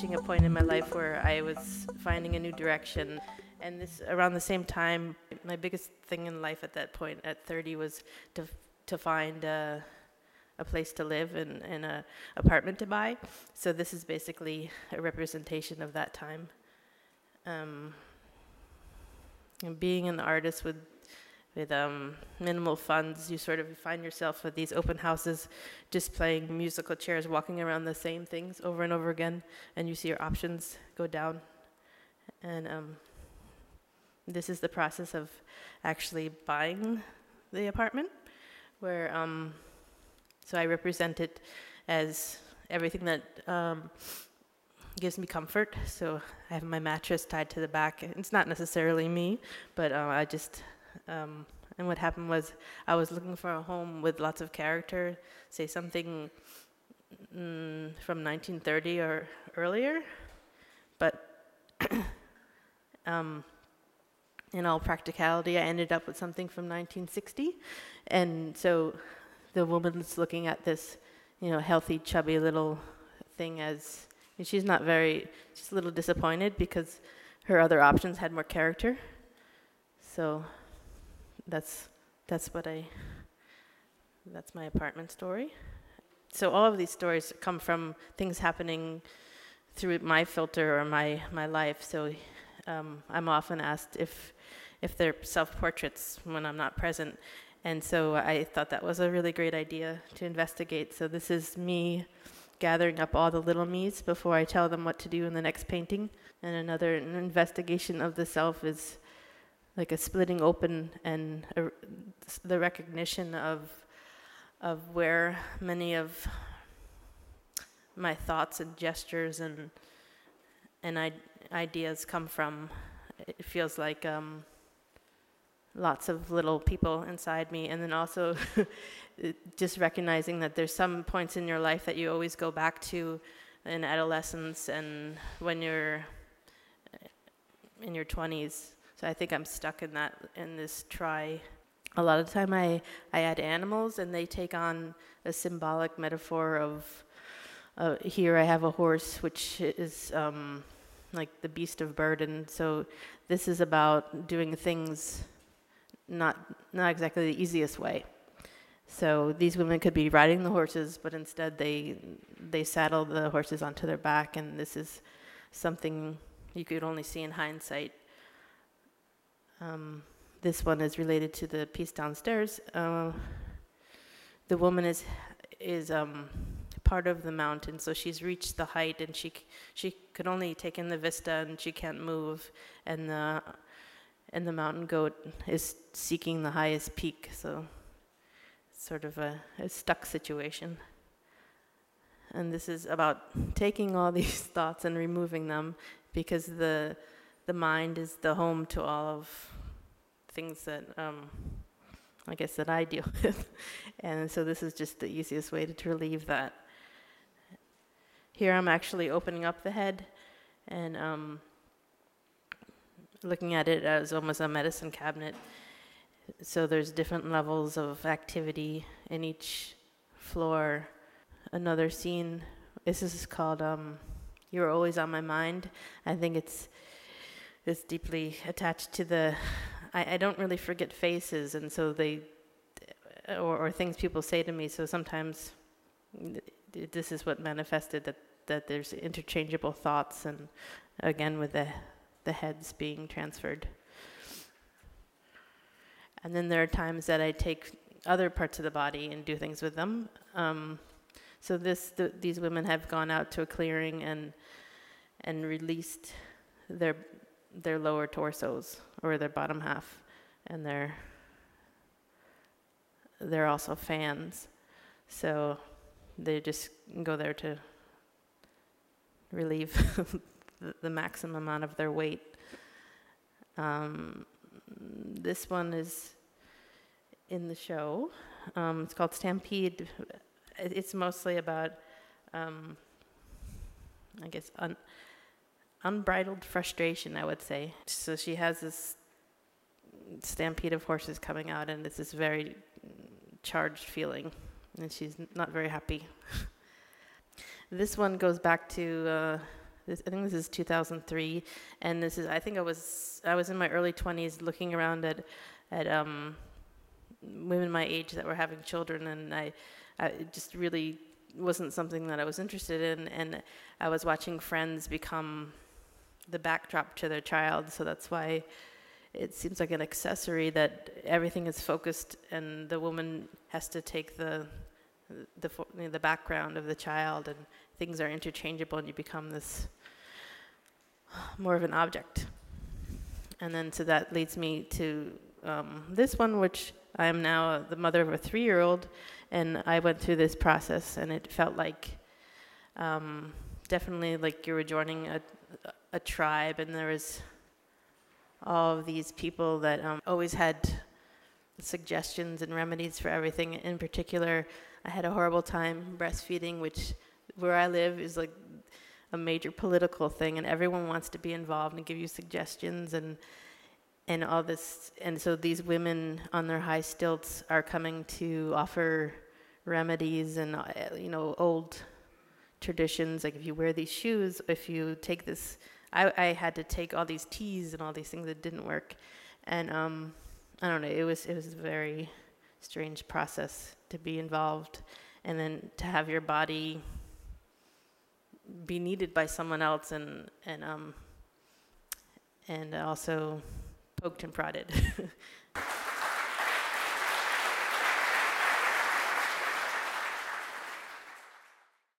reaching a point in my life where I was finding a new direction. And this around the same time, my biggest thing in life at that point, at 30, was to to find a, a place to live and, and a apartment to buy. So this is basically a representation of that time. Um, and being an artist with with um, minimal funds, you sort of find yourself at these open houses, just playing musical chairs, walking around the same things over and over again, and you see your options go down. And um, this is the process of actually buying the apartment, where um, so I represent it as everything that um, gives me comfort. So I have my mattress tied to the back. It's not necessarily me, but uh, I just um, and what happened was I was looking for a home with lots of character, say something mm, from 1930 or earlier, but um, in all practicality, I ended up with something from 1960, and so the woman's looking at this, you know, healthy, chubby little thing as she's not very, she's a little disappointed because her other options had more character. So that's that's what I that's my apartment story. So all of these stories come from things happening through my filter or my my life. So um, I'm often asked if if they're self-portraits when I'm not present, and so I thought that was a really great idea to investigate. So this is me gathering up all the little me's before I tell them what to do in the next painting. And another investigation of the self is like a splitting open and a, the recognition of of where many of my thoughts and gestures and and I, ideas come from. It feels like um, lots of little people inside me, and then also just recognizing that there's some points in your life that you always go back to in adolescence and when you're in your 20s so I think I'm stuck in that in this try. A lot of the time I, I add animals and they take on a symbolic metaphor of uh, here I have a horse which is um, like the beast of burden. So this is about doing things not not exactly the easiest way. So these women could be riding the horses, but instead they they saddle the horses onto their back, and this is something you could only see in hindsight. Um, this one is related to the piece downstairs. Uh, the woman is is um, part of the mountain, so she's reached the height, and she she could only take in the vista, and she can't move. And the and the mountain goat is seeking the highest peak, so it's sort of a, a stuck situation. And this is about taking all these thoughts and removing them, because the the mind is the home to all of things that um, I guess that I deal with, and so this is just the easiest way to, to relieve that. Here I'm actually opening up the head and um, looking at it as almost a medicine cabinet. So there's different levels of activity in each floor. Another scene. This is called um, "You're Always on My Mind." I think it's is deeply attached to the. I, I don't really forget faces, and so they, or, or things people say to me. So sometimes this is what manifested that that there's interchangeable thoughts, and again with the the heads being transferred. And then there are times that I take other parts of the body and do things with them. Um, so this, the, these women have gone out to a clearing and and released their their lower torsos or their bottom half, and they're they're also fans, so they just go there to relieve the, the, maximum amount of their weight. Um, this one is in the show. Um, it's called Stampede. It's mostly about, um, I guess, un- unbridled frustration, I would say. So she has this stampede of horses coming out, and it's this very charged feeling, and she's not very happy. this one goes back to uh, I think this is 2003, and this is. I think I was I was in my early 20s, looking around at at um, women my age that were having children, and I, I just really wasn't something that I was interested in, and I was watching friends become the backdrop to their child, so that's why it seems like an accessory that everything is focused and the woman has to take the the you know, the background of the child and things are interchangeable and you become this more of an object. And then so that leads me to um, this one which i am now the mother of a three-year-old and i went through this process and it felt like um, definitely like you were joining a, a tribe and there was all of these people that um, always had suggestions and remedies for everything. In particular, I had a horrible time breastfeeding, which where I live is like a major political thing, and everyone wants to be involved and give you suggestions and and all this. And so these women on their high stilts are coming to offer remedies and uh, you know old traditions, like if you wear these shoes, if you take this I, I had to take all these teas and all these things that didn't work, and um, I don't know. It was it was a very strange process to be involved, and then to have your body be needed by someone else, and and um, and also poked and prodded.